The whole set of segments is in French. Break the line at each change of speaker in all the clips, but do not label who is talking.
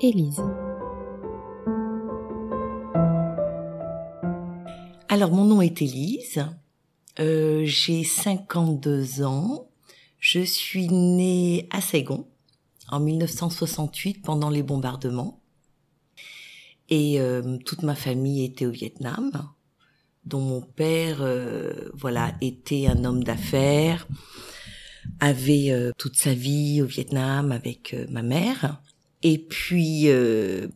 Élise.
Alors mon nom est Élise, euh, j'ai 52 ans, je suis née à Saigon en 1968 pendant les bombardements. Et euh, toute ma famille était au Vietnam dont mon père euh, voilà était un homme d'affaires avait euh, toute sa vie au Vietnam avec euh, ma mère et puis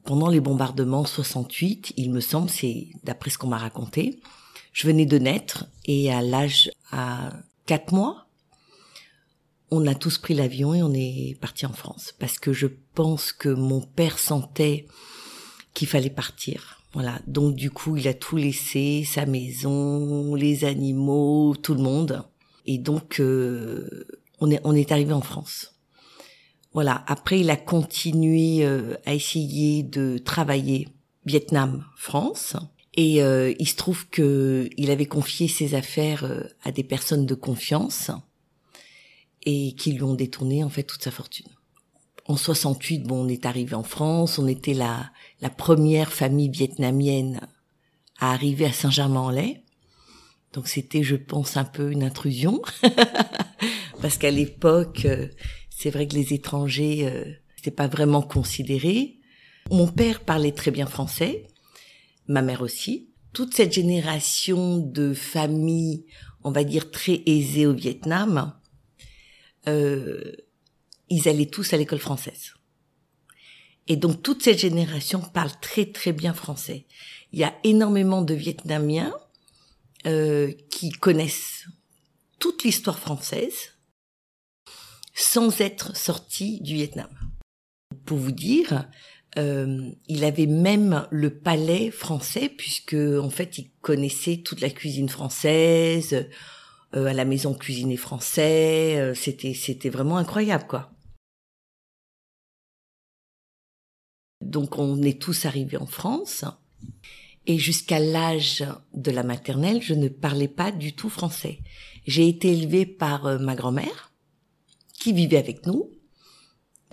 pendant les bombardements 68 il me semble c'est d'après ce qu'on m'a raconté je venais de naître et à l'âge à quatre mois on a tous pris l'avion et on est parti en France parce que je pense que mon père sentait qu'il fallait partir. Voilà. Donc du coup, il a tout laissé, sa maison, les animaux, tout le monde. Et donc euh, on on est arrivé en France. Voilà. Après, il a continué euh, à essayer de travailler Vietnam, France. Et euh, il se trouve que il avait confié ses affaires à des personnes de confiance et qui lui ont détourné en fait toute sa fortune. En 68, bon, on est arrivé en France, on était la la première famille vietnamienne à arriver à Saint-Germain-en-Laye. Donc c'était, je pense, un peu une intrusion parce qu'à l'époque, euh, c'est vrai que les étrangers euh, n'étaient pas vraiment considérés. Mon père parlait très bien français, ma mère aussi. Toute cette génération de familles, on va dire très aisées au Vietnam, euh, ils allaient tous à l'école française. Et donc toute cette génération parle très très bien français. Il y a énormément de Vietnamiens euh, qui connaissent toute l'histoire française sans être sortis du Vietnam. Pour vous dire, euh, il avait même le palais français puisque en fait il connaissait toute la cuisine française, euh, à la maison cuisinée français. Euh, c'était c'était vraiment incroyable quoi. Donc on est tous arrivés en France et jusqu'à l'âge de la maternelle, je ne parlais pas du tout français. J'ai été élevée par euh, ma grand-mère qui vivait avec nous.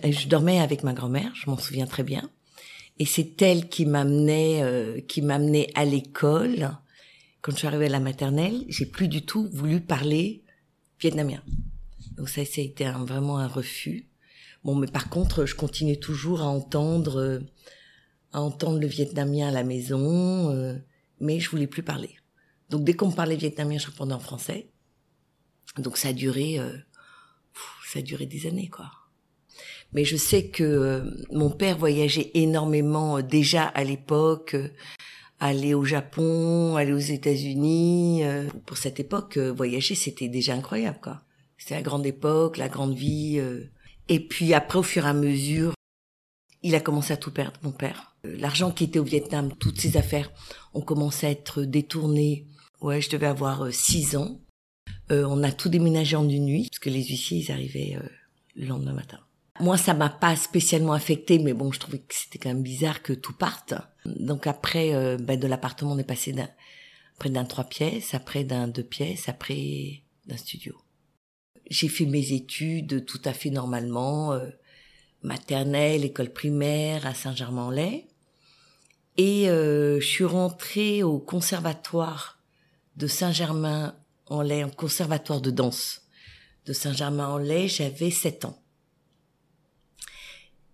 Je dormais avec ma grand-mère, je m'en souviens très bien. Et c'est elle qui m'amenait qui m'amenait à l'école quand je suis arrivée à la maternelle, j'ai plus du tout voulu parler vietnamien. Donc ça, ça a été vraiment un refus. Bon, mais par contre, je continuais toujours à entendre, euh, à entendre le vietnamien à la maison, euh, mais je voulais plus parler. Donc dès qu'on me parlait vietnamien, je répondais en français. Donc ça a duré, euh, ça a duré des années, quoi. Mais je sais que mon père voyageait énormément déjà à l'époque aller au Japon, aller aux États-Unis. Euh, pour cette époque, euh, voyager, c'était déjà incroyable, quoi. C'était la grande époque, la grande vie. Euh. Et puis après, au fur et à mesure, il a commencé à tout perdre, mon père. L'argent qui était au Vietnam, toutes ses affaires ont commencé à être détournées. Ouais, je devais avoir six ans. On a tout déménagé en une nuit, parce que les huissiers, ils arrivaient le lendemain matin. Moi, ça m'a pas spécialement affecté, mais bon, je trouvais que c'était quand même bizarre que tout parte. Donc après, euh, ben, de l'appartement, on est passé d'un après d'un trois pièces, après d'un deux pièces, après d'un studio. J'ai fait mes études tout à fait normalement, euh, maternelle, école primaire à Saint-Germain-en-Laye, et euh, je suis rentrée au conservatoire de Saint-Germain-en-Laye, un conservatoire de danse de Saint-Germain-en-Laye. J'avais sept ans.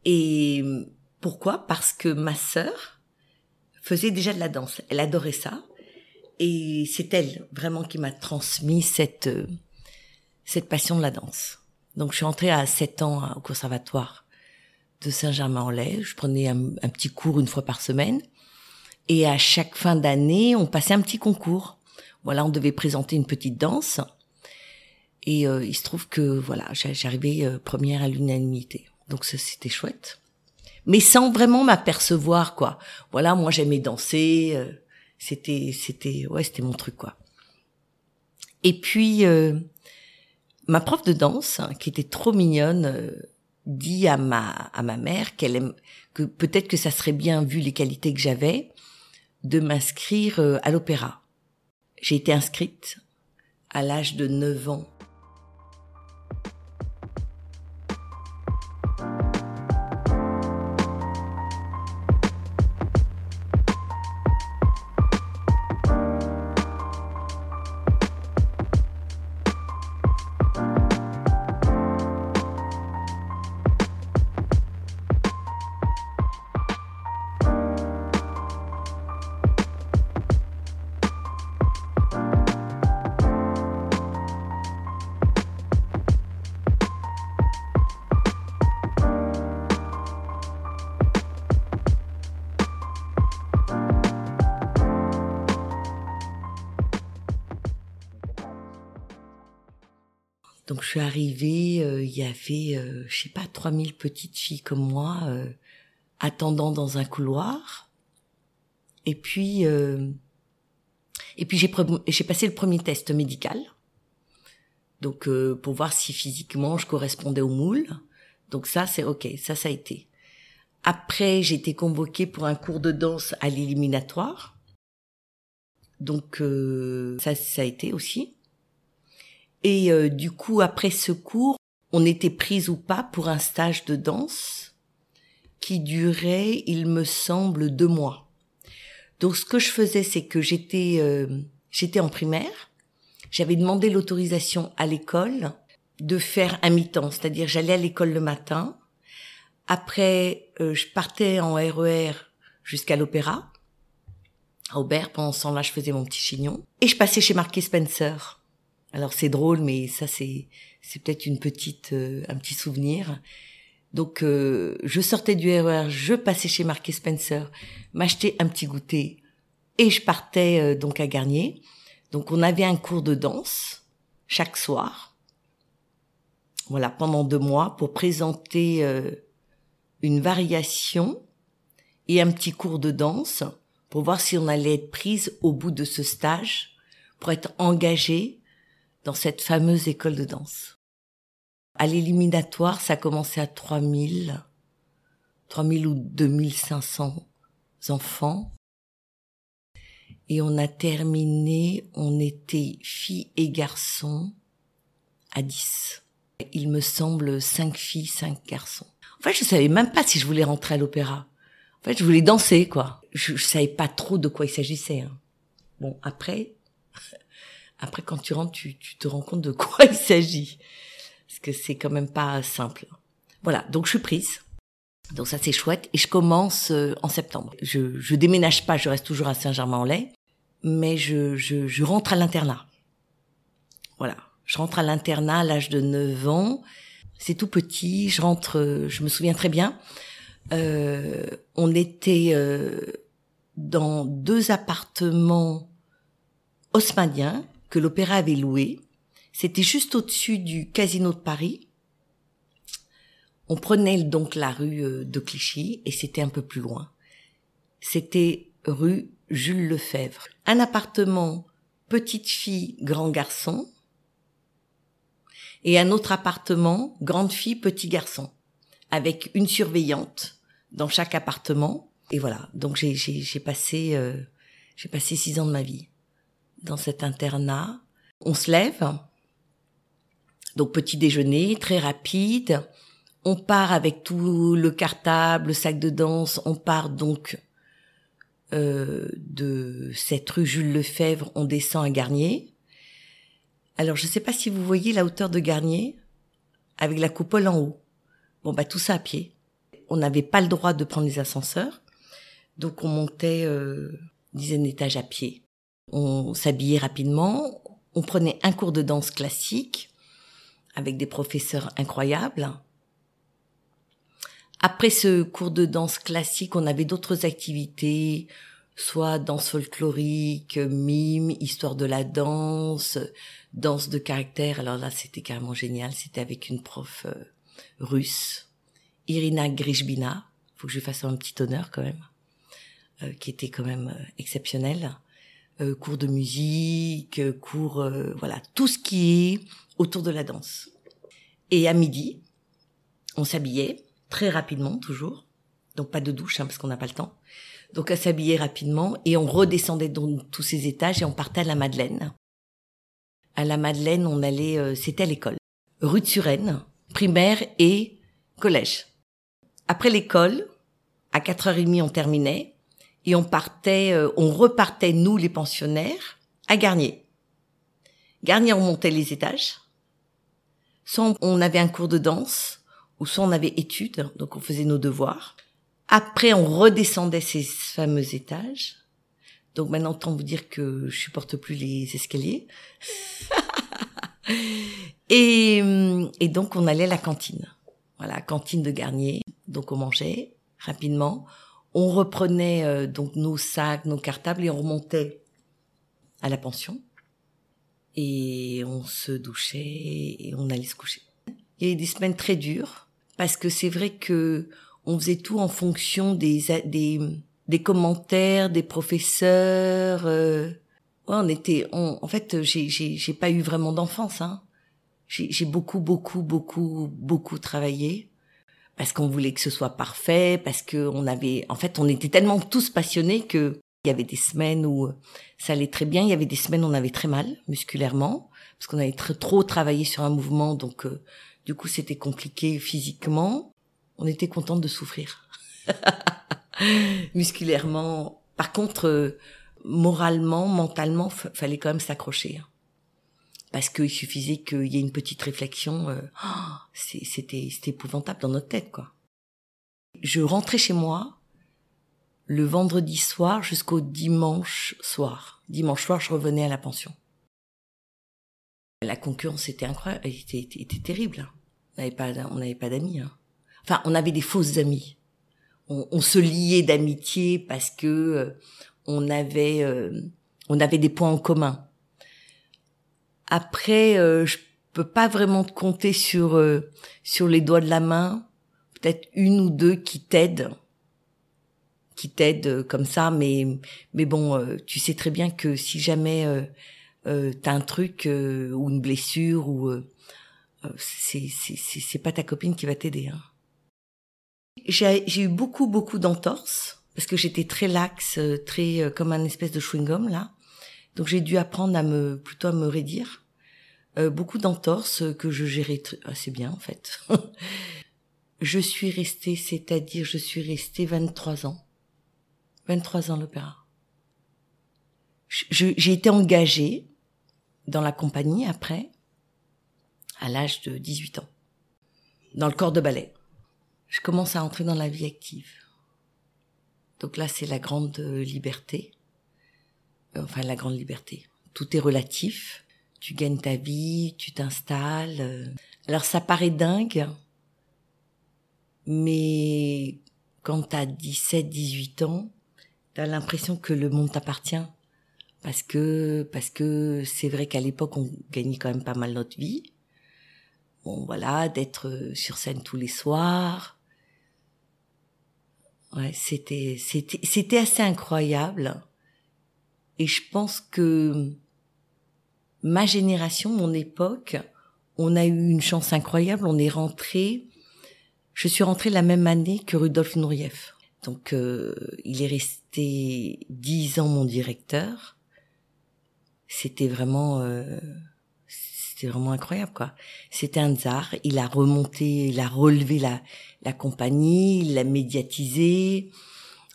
Et pourquoi? Parce que ma sœur faisait déjà de la danse. Elle adorait ça. Et c'est elle vraiment qui m'a transmis cette, euh, cette passion de la danse. Donc je suis entrée à 7 ans au conservatoire de Saint-Germain-en-Laye. Je prenais un, petit cours une fois par semaine. Et à chaque fin d'année, on passait un petit concours. Voilà, on devait présenter une petite danse. Et euh, il se trouve que voilà, j'arrivais euh, première à l'unanimité. Donc ça c'était chouette. Mais sans vraiment m'apercevoir quoi. Voilà, moi j'aimais danser, euh, c'était c'était ouais, c'était mon truc quoi. Et puis euh, ma prof de danse hein, qui était trop mignonne euh, dit à ma à ma mère qu'elle aime que peut-être que ça serait bien vu les qualités que j'avais de m'inscrire à l'opéra. J'ai été inscrite à l'âge de 9 ans 3000 petites filles comme moi euh, attendant dans un couloir. Et puis, euh, et puis j'ai j'ai passé le premier test médical. Donc euh, pour voir si physiquement je correspondais au moule. Donc ça c'est ok, ça ça a été. Après j'ai été convoquée pour un cours de danse à l'éliminatoire. Donc euh, ça ça a été aussi. Et euh, du coup après ce cours, on était prise ou pas pour un stage de danse qui durait, il me semble, deux mois. Donc ce que je faisais, c'est que j'étais euh, j'étais en primaire. J'avais demandé l'autorisation à l'école de faire un mi-temps, c'est-à-dire j'allais à l'école le matin. Après, euh, je partais en RER jusqu'à l'opéra. À Aubert, pendant ce temps-là, je faisais mon petit chignon. Et je passais chez Marquis Spencer. Alors c'est drôle, mais ça c'est c'est peut-être une petite euh, un petit souvenir. Donc euh, je sortais du RER, je passais chez Marquis Spencer, m'achetais un petit goûter et je partais euh, donc à Garnier. Donc on avait un cours de danse chaque soir. Voilà, pendant deux mois pour présenter euh, une variation et un petit cours de danse pour voir si on allait être prise au bout de ce stage pour être engagé dans cette fameuse école de danse. À l'éliminatoire, ça commençait à 3000, 3000 ou 2500 enfants. Et on a terminé, on était filles et garçons à 10. Il me semble 5 filles, 5 garçons. En fait, je savais même pas si je voulais rentrer à l'opéra. En fait, je voulais danser, quoi. Je, je savais pas trop de quoi il s'agissait. Hein. Bon, après, après quand tu rentres, tu, tu te rends compte de quoi il s'agit. Parce que c'est quand même pas simple. Voilà, donc je suis prise. Donc ça c'est chouette et je commence euh, en septembre. Je je déménage pas, je reste toujours à Saint-Germain-en-Laye, mais je, je je rentre à l'internat. Voilà, je rentre à l'internat à l'âge de 9 ans. C'est tout petit, je rentre, euh, je me souviens très bien. Euh, on était euh, dans deux appartements haussmanniens que l'opéra avait loués. C'était juste au-dessus du casino de Paris. On prenait donc la rue euh, de Clichy et c'était un peu plus loin. C'était rue Jules Lefebvre. Un appartement petite fille, grand garçon. Et un autre appartement, grande fille, petit garçon. Avec une surveillante dans chaque appartement. Et voilà. Donc j'ai passé, euh, j'ai passé six ans de ma vie dans cet internat. On se lève. Donc petit déjeuner, très rapide on part avec tout le cartable, le sac de danse, on part donc euh, de cette rue Jules Lefebvre, on descend à Garnier. Alors je ne sais pas si vous voyez la hauteur de Garnier avec la coupole en haut. Bon bah tout ça à pied. On n'avait pas le droit de prendre les ascenseurs, donc on montait euh, dizaine d'étages à pied. On s'habillait rapidement, on prenait un cours de danse classique avec des professeurs incroyables après ce cours de danse classique, on avait d'autres activités, soit danse folklorique, mime, histoire de la danse, danse de caractère. Alors là, c'était carrément génial. C'était avec une prof euh, russe, Irina Grishbina. Faut que je lui fasse un petit honneur quand même, euh, qui était quand même euh, exceptionnel. Euh, cours de musique, cours, euh, voilà, tout ce qui est autour de la danse. Et à midi, on s'habillait très rapidement toujours. Donc pas de douche hein, parce qu'on n'a pas le temps. Donc à s'habiller rapidement et on redescendait dans tous ces étages et on partait à la Madeleine. À la Madeleine, on allait, euh, c'était à l'école, rue de Suresnes, primaire et collège. Après l'école, à 4h30 on terminait et on partait, euh, on repartait nous les pensionnaires à Garnier. Garnier on montait les étages. Soit on avait un cours de danse, ou soit on avait études, donc on faisait nos devoirs. Après, on redescendait ces fameux étages. Donc maintenant, autant vous dire que je supporte plus les escaliers. et, et donc, on allait à la cantine. Voilà, cantine de Garnier. Donc, on mangeait rapidement. On reprenait euh, donc nos sacs, nos cartables et on remontait à la pension. et on se douchait et on allait se coucher. Il y a eu des semaines très dures parce que c'est vrai que on faisait tout en fonction des des, des commentaires des professeurs. Euh, ouais, on était, on, en fait, j'ai j'ai pas eu vraiment d'enfance. Hein. J'ai beaucoup beaucoup beaucoup beaucoup travaillé parce qu'on voulait que ce soit parfait, parce que on avait, en fait, on était tellement tous passionnés que il y avait des semaines où ça allait très bien, il y avait des semaines où on avait très mal musculairement parce qu'on avait trop travaillé sur un mouvement, donc euh, du coup c'était compliqué physiquement. On était contente de souffrir musculairement. Par contre, euh, moralement, mentalement, fallait quand même s'accrocher. Parce qu'il suffisait qu'il y ait une petite réflexion, euh, c'était c'était épouvantable dans notre tête, quoi. Je rentrais chez moi le vendredi soir jusqu'au dimanche soir. Dimanche soir, je revenais à la pension. La concurrence était incroyable, était, était, terrible. Hein. On n'avait pas, pas d'amis. Hein. Enfin, on avait des fausses amies. On, on se liait d'amitié parce que euh, on avait, euh, on avait des points en commun. Après, euh, je peux pas vraiment te compter sur sur les doigts de la main. Peut-être une ou deux qui t'aident qui t'aident comme ça mais mais bon tu sais très bien que si jamais euh, t'as un truc euh, ou une blessure ou euh, euh c'est c'est pas ta copine qui va t'aider. Hein. J'ai eu beaucoup beaucoup d'entorses parce que j'étais très laxe, euh, très comme un espèce de chewing gum là. Donc j'ai dû apprendre à me plutôt à me raidir. Beaucoup d'entorses que je gérais assez bien en fait. je suis restée, c'est-à-dire je suis restée 23 ans. 23 ans l'opéra. J'ai été engagée dans la compagnie après, à l'âge de 18 ans, dans le corps de ballet. Je commence à entrer dans la vie active. Donc là, c'est la grande liberté. Enfin, la grande liberté. Tout est relatif. Tu gagnes ta vie, tu t'installes. Alors ça paraît dingue, mais quand t'as 17, 18 ans, t'as l'impression que le monde t'appartient parce que parce que c'est vrai qu'à l'époque on gagnait quand même pas mal notre vie. Bon voilà, d'être sur scène tous les soirs. Ouais, c'était c'était c'était assez incroyable. Et je pense que ma génération, mon époque, on a eu une chance incroyable, on est rentré je suis rentrée la même année que Rudolf Nureyev. Donc euh, il est resté dix ans mon directeur c'était vraiment euh, c'était vraiment incroyable quoi. C'était un tsar, il a remonté, il a relevé la la compagnie, il l'a médiatisé.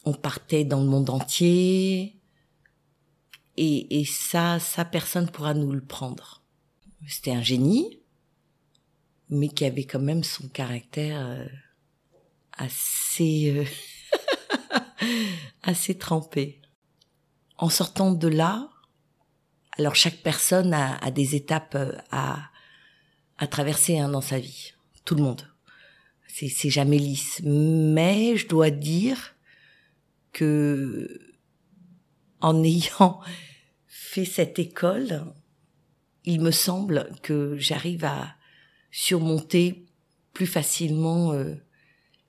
On partait dans le monde entier. Et, et ça, ça personne pourra nous le prendre. C'était un génie, mais qui avait quand même son caractère euh, assez euh, assez trempé. En sortant de là, alors chaque personne a, des étapes euh, à, à traverser hein, dans sa vie. Tout le monde. C'est jamais lisse. Mais je dois dire que en ayant fait cette école, il me semble que j'arrive à surmonter plus facilement euh,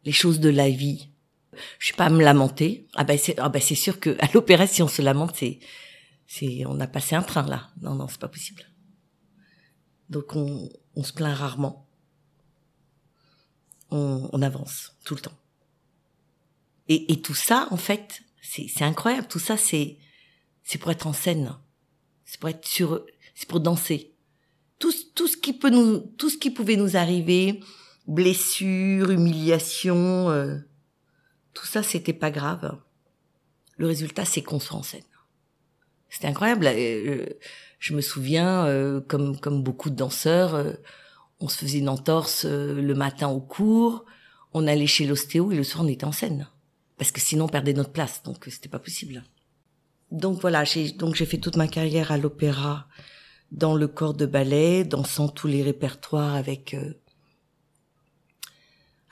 les choses de la vie. Je suis pas à me lamenter. Ah ben c'est ah ben sûr que à l'opéra si on se lamente c'est c'est on a passé un train là. Non non, c'est pas possible. Donc on, on se plaint rarement. On, on avance tout le temps. Et, et tout ça, en fait, c'est, c'est incroyable. Tout ça, c'est c'est pour être en scène. C'est pour être sur, c'est pour danser. Tout, tout ce qui peut nous, tout ce qui pouvait nous arriver, blessures, humiliations, euh, tout ça, c'était pas grave. Le résultat, c'est qu'on en scène. C'était incroyable. Euh, je me souviens, euh, comme comme beaucoup de danseurs, euh, on se faisait une entorse le matin au cours, on allait chez l'ostéo et le soir on était en scène parce que sinon on perdait notre place, donc c'était pas possible. Donc voilà, j'ai donc j'ai fait toute ma carrière à l'opéra dans le corps de ballet, dansant tous les répertoires avec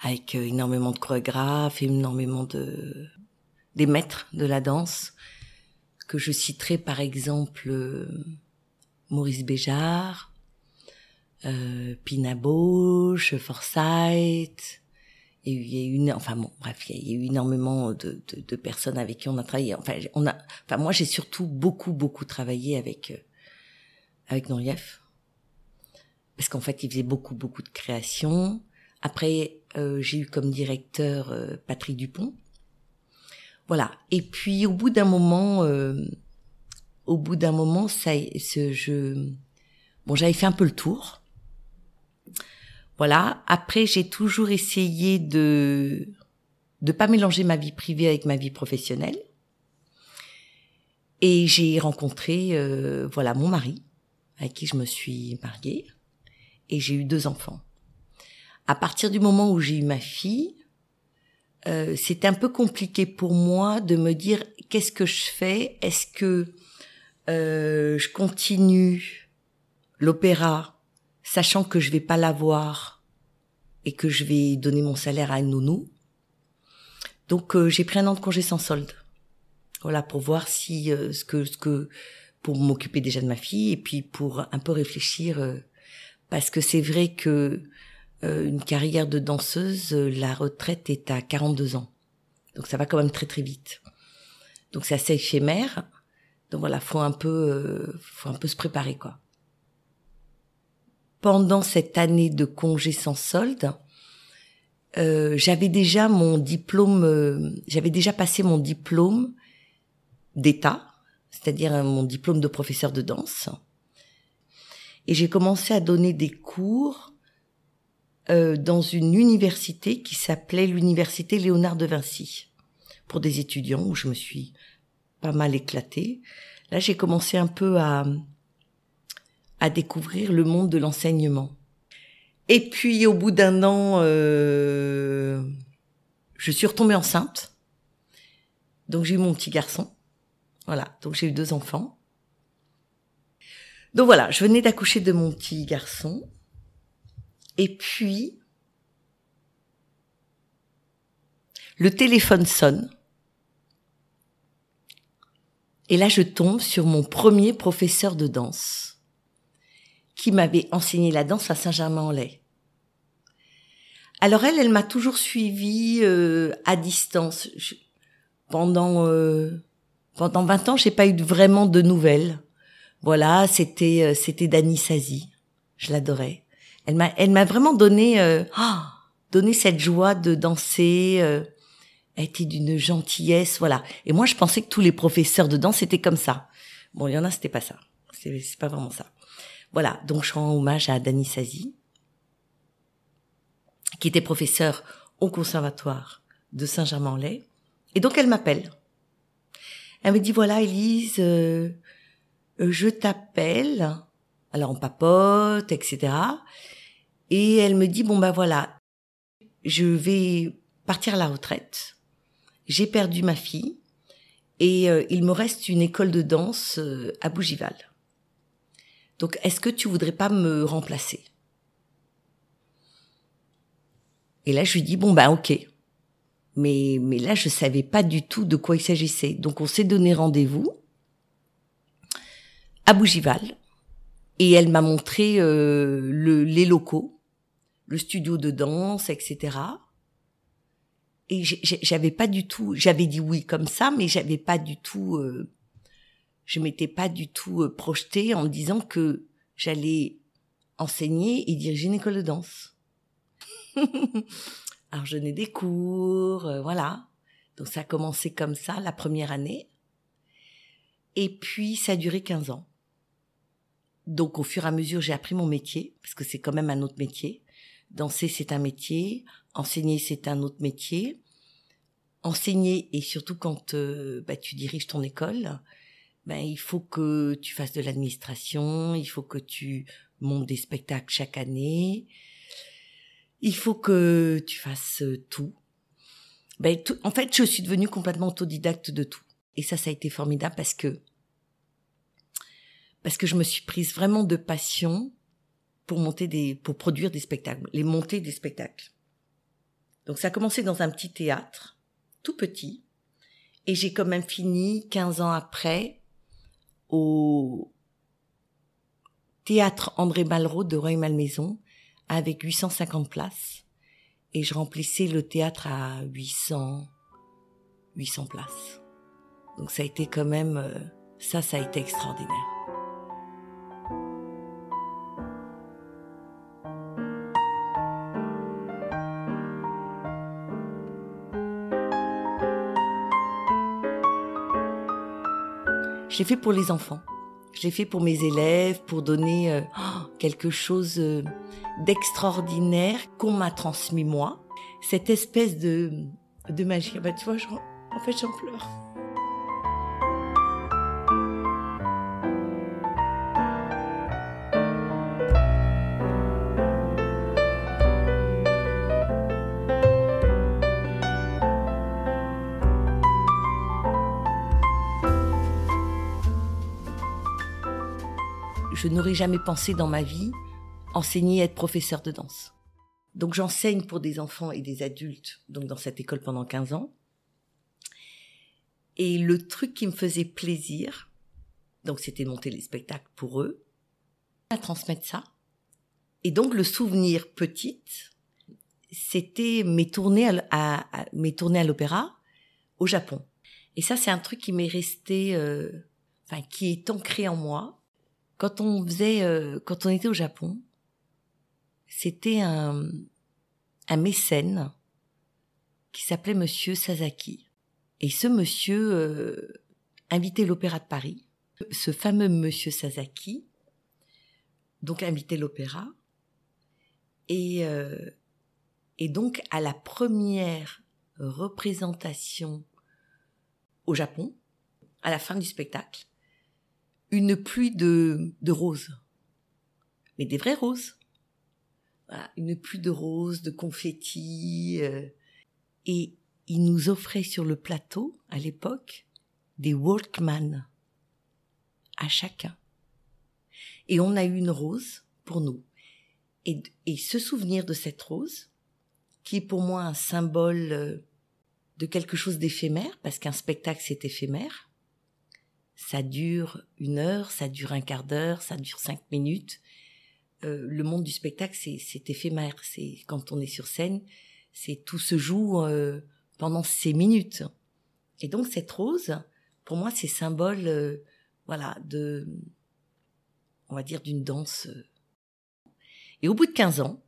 avec énormément de chorégraphes, énormément de des maîtres de la danse que je citerai par exemple euh, Maurice Béjart, euh, Pina Forsyth. Il y a eu enfin bon, bref, il y a eu énormément de, de, personnes avec qui on a travaillé. Enfin, on a, enfin moi j'ai surtout beaucoup beaucoup travaillé avec euh, avec Norief parce qu'en fait il faisait beaucoup beaucoup de créations. Après euh, j'ai eu comme directeur euh, Patrick Dupont. Voilà. Et puis au bout d'un moment, euh, au bout d'un moment, ça, je, bon, j'avais fait un peu le tour. Voilà. Après, j'ai toujours essayé de de pas mélanger ma vie privée avec ma vie professionnelle. Et j'ai rencontré, euh, voilà, mon mari, avec qui je me suis mariée, et j'ai eu deux enfants. À partir du moment où j'ai eu ma fille, euh, c'est un peu compliqué pour moi de me dire qu'est-ce que je fais? Est-ce que euh, je continue l'opéra, sachant que je vais pas l'avoir et que je vais donner mon salaire à une nounou. Donc euh, j'ai pris un an de congé sans solde. Voilà pour voir si euh, ce que ce que pour m'occuper déjà de ma fille et puis pour un peu réfléchir euh, parce que c'est vrai que une carrière de danseuse la retraite est à 42 ans. Donc ça va quand même très très vite. Donc c'est assez éphémère. Donc voilà, faut un peu faut un peu se préparer quoi pendant cette année de congé sans solde, euh, j'avais déjà mon diplôme, euh, j'avais déjà passé mon diplôme d'État, c'est-à-dire euh, mon diplôme de professeur de danse. Et j'ai commencé à donner des cours dans une université qui s'appelait l'université Léonard de Vinci, pour des étudiants où je me suis pas mal éclatée. Là, j'ai commencé un peu à, à découvrir le monde de l'enseignement. Et puis au bout d'un an, euh, je suis retombée enceinte. Donc j'ai eu mon petit garçon. Voilà, donc j'ai eu deux enfants. Donc voilà, je venais d'accoucher de mon petit garçon. Et puis, le téléphone sonne. Et là, je tombe sur mon premier professeur de danse qui m'avait enseigné la danse à Saint-Germain-en-Laye. Alors elle, elle m'a toujours suivie euh, à distance. pendant euh, pendant 20 ans, j'ai pas eu vraiment de nouvelles. Voilà, c'était euh, c'était Dani Sazi. Je l'adorais. Elle m'a elle m'a vraiment donné ah, donné cette joie de danser. Euh, elle était d'une gentillesse, voilà. Et moi, je pensais que tous les professeurs de danse étaient comme ça. Bon, il y en a, c'était pas ça. C'est pas vraiment ça. Voilà, donc je rends hommage à Dani Sazi, qui était professeur au conservatoire de Saint-Germain-en-Laye. Et donc elle m'appelle. Elle me dit voilà Élise, euh, euh, je t'appelle. Alors on papote, etc. Et elle me dit bon bah voilà, je vais partir à la retraite. J'ai perdu ma fille et euh, il me reste une école de danse à Bougival. Donc, est-ce que tu voudrais pas me remplacer? Et là, je lui dis bon bah ok. Mais mais là, je savais pas du tout de quoi il s'agissait. Donc, on s'est donné rendez-vous à Bougival et elle m'a montré euh, le, les locaux, le studio de danse, etc. Et j'avais pas du tout, j'avais dit oui comme ça, mais j'avais pas du tout euh, je m'étais pas du tout euh, projetée en me disant que j'allais enseigner et diriger une école de danse. Alors je donnais des cours, euh, voilà. Donc ça a commencé comme ça la première année. Et puis ça a duré 15 ans. Donc au fur et à mesure, j'ai appris mon métier, parce que c'est quand même un autre métier. Danser, c'est un métier. Enseigner, c'est un autre métier. Enseigner, et surtout quand euh, bah, tu diriges ton école, ben, il faut que tu fasses de l'administration, il faut que tu montes des spectacles chaque année, il faut que tu fasses euh, tout. Ben, en fait, je suis devenue complètement autodidacte de tout. Et ça, ça a été formidable parce que parce que je me suis prise vraiment de passion pour monter des, pour produire des spectacles, les monter des spectacles. Donc ça a commencé dans un petit théâtre, tout petit, et j'ai quand même fini 15 ans après au théâtre André Malraux de Roy-Malmaison avec 850 places. Et je remplissais le théâtre à 800, 800 places. Donc ça a été quand même, euh, ça, ça a été extraordinaire. Je l'ai fait pour les enfants. Je l'ai fait pour mes élèves, pour donner euh, quelque chose euh, d'extraordinaire qu'on m'a transmis moi. Cette espèce de, de magie. Bah, tu vois, en fait, j'en pleure. Je n'aurais jamais pensé dans ma vie enseigner être professeur de danse. Donc j'enseigne pour des enfants et des adultes, donc dans cette école pendant 15 ans. Et le truc qui me faisait plaisir, donc c'était monter les spectacles pour eux, à transmettre ça. Et donc le souvenir petite, c'était mes tournées à, mes tournées à l'opéra au Japon. Et ça, c'est un truc qui m'est resté, euh, enfin, qui est ancré en moi quand on faisait, euh, quand on était au Japon, c'était un, un mécène qui s'appelait Monsieur Sasaki. Et ce monsieur euh, invitait l'Opéra de Paris. Ce fameux Monsieur Sasaki, donc invitait l'opéra. Et, euh, et donc à la première représentation au Japon, à la fin du spectacle, une pluie de, de roses. Mais des vraies roses. une pluie de roses, de confettis. Euh, et il nous offrait sur le plateau, à l'époque, des Walkman à chacun. Et on a eu une rose pour nous. Et, et ce souvenir de cette rose, qui est pour moi un symbole euh, de quelque chose d'éphémère, parce qu'un spectacle c'est éphémère, ça dure une heure, ça dure un quart d'heure, ça dure cinq minutes. Euh, le monde du spectacle, c'est éphémère. C'est quand on est sur scène, c'est tout se joue euh, pendant ces minutes. Et donc cette rose, pour moi, c'est symbole, euh, voilà, de, on va dire, d'une danse. Et au bout de 15 ans,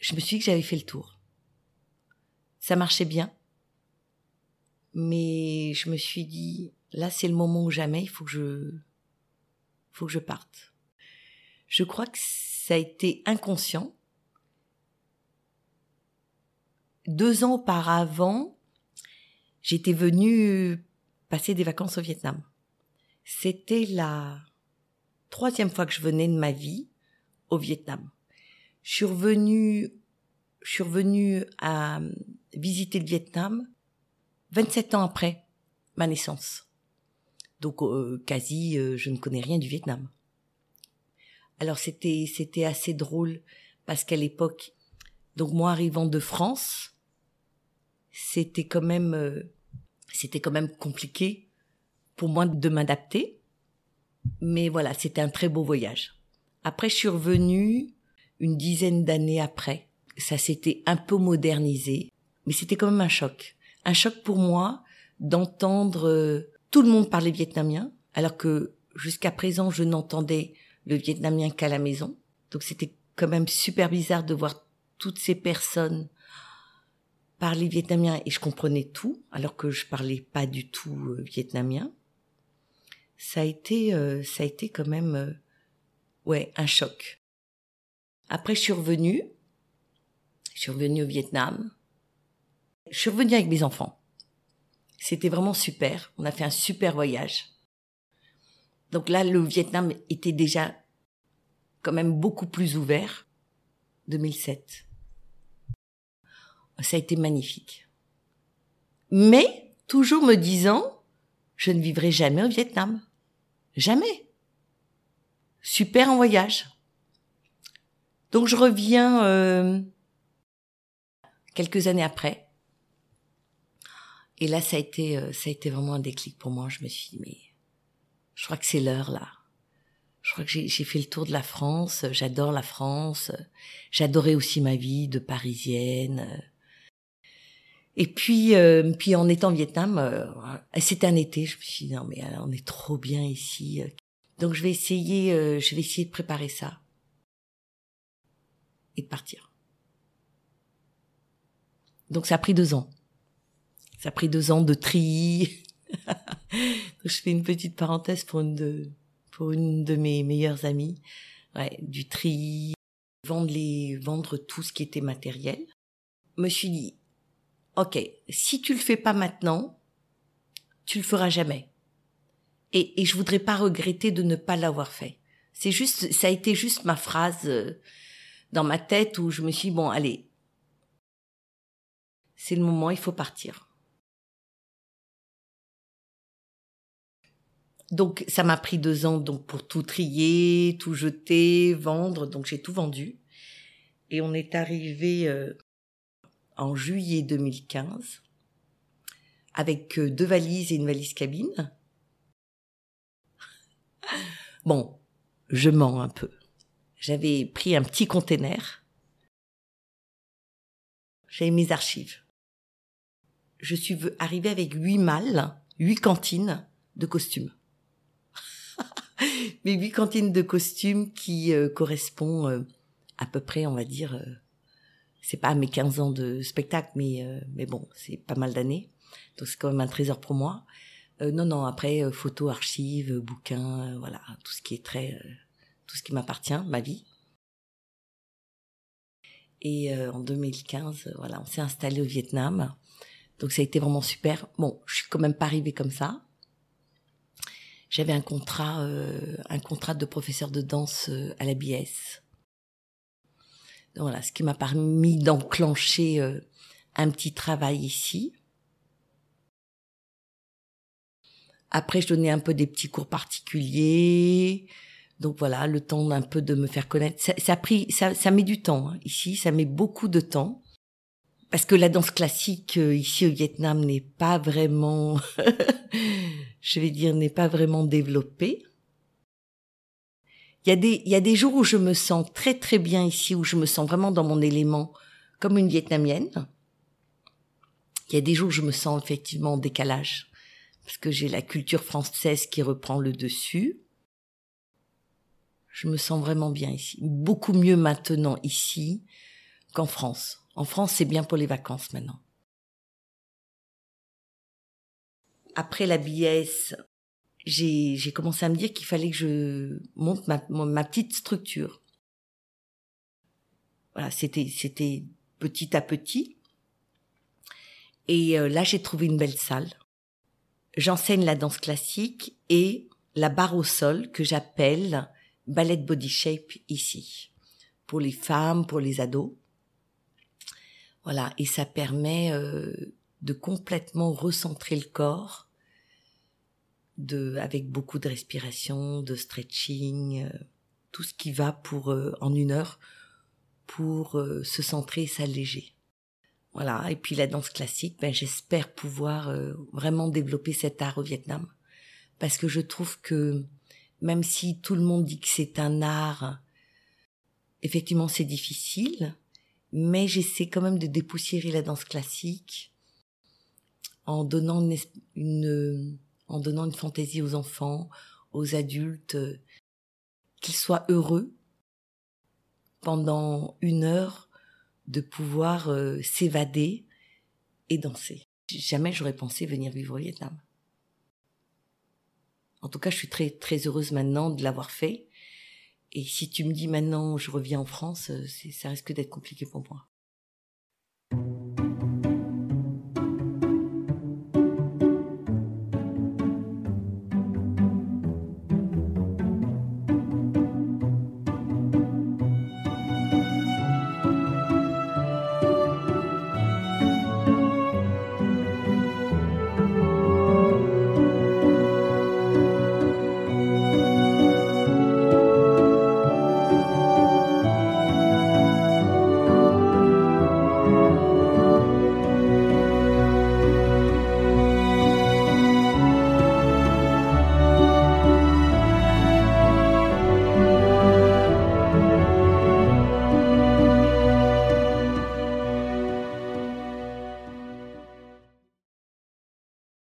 je me suis dit que j'avais fait le tour. Ça marchait bien, mais je me suis dit, là c'est le moment ou jamais, il faut que je, faut que je parte. Je crois que ça a été inconscient. Deux ans auparavant, j'étais venue passer des vacances au Vietnam. C'était la troisième fois que je venais de ma vie au Vietnam. Je suis revenue, je suis revenue à visiter le Vietnam 27 ans après ma naissance. Donc euh, quasi, euh, je ne connais rien du Vietnam. Alors c'était c'était assez drôle parce qu'à l'époque, donc moi arrivant de France, c'était quand même euh, c'était quand même compliqué pour moi de m'adapter. Mais voilà, c'était un très beau voyage. Après, je suis revenue une dizaine d'années après. Ça s'était un peu modernisé, mais c'était quand même un choc. Un choc pour moi d'entendre tout le monde parlait vietnamien, alors que jusqu'à présent, je n'entendais le vietnamien qu'à la maison. Donc c'était quand même super bizarre de voir toutes ces personnes parler vietnamien et je comprenais tout, alors que je parlais pas du tout euh, vietnamien. Ça a été, euh, ça a été quand même, euh, ouais, un choc. Après, je suis revenue. Je suis revenue au Vietnam. Je suis revenue avec mes enfants. C'était vraiment super. On a fait un super voyage. Donc là, le Vietnam était déjà quand même beaucoup plus ouvert. 2007. Ça a été magnifique. Mais toujours me disant, je ne vivrai jamais au Vietnam. Jamais. Super en voyage. Donc je reviens euh, quelques années après. Et là, ça a été, euh, ça a été vraiment un déclic pour moi. Je me suis dit, mais je crois que c'est l'heure là. Je crois que j'ai fait le tour de la France. J'adore la France. J'adorais aussi ma vie de parisienne. Et puis, euh, puis en étant au Vietnam, euh, c'était un été. Je me suis dit non mais on est trop bien ici. Donc je vais essayer, je vais essayer de préparer ça et de partir. Donc ça a pris deux ans. Ça a pris deux ans de tri. je fais une petite parenthèse pour une de, pour une de mes meilleures amies. Ouais, du tri, vendre les, vendre tout ce qui était matériel. Je me suis dit, ok, si tu le fais pas maintenant, tu le feras jamais. Et, et je voudrais pas regretter de ne pas l'avoir fait. C'est juste, ça a été juste ma phrase euh, dans ma tête où je me suis dit, bon, allez, c'est le moment, il faut partir. Donc ça m'a pris deux ans donc pour tout trier, tout jeter, vendre. Donc j'ai tout vendu. Et on est arrivé euh, en juillet 2015 avec euh, deux valises et une valise cabine. Bon, je mens un peu. J'avais pris un petit container. J'avais mes archives. Je suis arrivée avec huit malles, huit cantines de costumes. mes huit cantines de costumes qui euh, correspondent euh, à peu près, on va dire, euh, c'est pas mes 15 ans de spectacle, mais mais bon, c'est pas mal d'années. Donc c'est quand même un trésor pour moi. non, non, après, photos, archives, bouquins, voilà, tout ce qui est très, tout ce qui m'appartient, ma vie. Et en 2015, voilà, on s'est installé au Vietnam. Donc ça a été vraiment super. Bon, je suis quand même pas arrivée comme ça j'avais un contrat, euh, un contrat de professeur de danse euh, à la BS. Voilà, ce qui m'a permis d'enclencher euh, un petit travail ici. Après, je donnais un peu des petits cours particuliers. Donc voilà, le temps un peu de me faire connaître. Ça, ça a pris, ça, ça met du temps hein. ici, ça met beaucoup de temps parce que la danse classique ici au Vietnam n'est pas vraiment je vais dire, n'est pas vraiment développée. Il y, a des, il y a des jours où je me sens très très bien ici, où je me sens vraiment dans mon élément comme une Vietnamienne. Il y a des jours où je me sens effectivement en décalage, parce que j'ai la culture française qui reprend le dessus. Je me sens vraiment bien ici, beaucoup mieux maintenant ici qu'en France. En France, c'est bien pour les vacances maintenant. après la BS, j'ai commencé à me dire qu'il fallait que je monte ma, ma petite structure. Voilà, c'était c'était petit à petit. Et euh, là, j'ai trouvé une belle salle. J'enseigne la danse classique et la barre au sol que j'appelle ballet body shape ici pour les femmes, pour les ados. Voilà, et ça permet euh, de complètement recentrer le corps de, avec beaucoup de respiration, de stretching, euh, tout ce qui va pour euh, en une heure pour euh, se centrer et s'alléger. Voilà. Et puis la danse classique, ben j'espère pouvoir vraiment développer cet art au Vietnam, parce que je trouve que même si tout le monde dit que c'est un art, effectivement c'est difficile, mais j'essaie quand même de dépoussiérer la danse classique en donnant une, une en donnant une fantaisie aux enfants, aux adultes, qu'ils soient heureux pendant une heure de pouvoir euh, s'évader et danser. Jamais j'aurais pensé venir vivre au Vietnam. En tout cas, je suis très très heureuse maintenant de l'avoir fait. Et si tu me dis maintenant je reviens en France, euh, ça risque d'être compliqué pour moi.